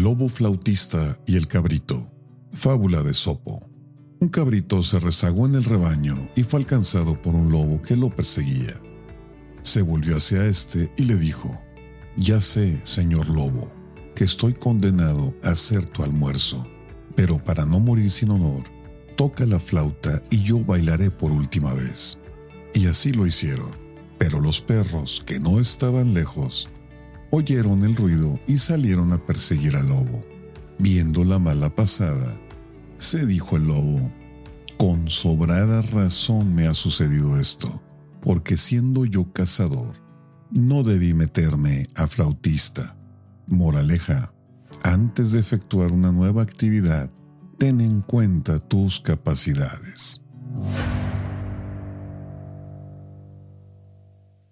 Lobo flautista y el cabrito. Fábula de Sopo. Un cabrito se rezagó en el rebaño y fue alcanzado por un lobo que lo perseguía. Se volvió hacia éste y le dijo, Ya sé, señor lobo, que estoy condenado a ser tu almuerzo, pero para no morir sin honor, toca la flauta y yo bailaré por última vez. Y así lo hicieron, pero los perros, que no estaban lejos, oyeron el ruido y salieron a perseguir al lobo. Viendo la mala pasada, se dijo el lobo, con sobrada razón me ha sucedido esto, porque siendo yo cazador, no debí meterme a flautista. Moraleja, antes de efectuar una nueva actividad, ten en cuenta tus capacidades.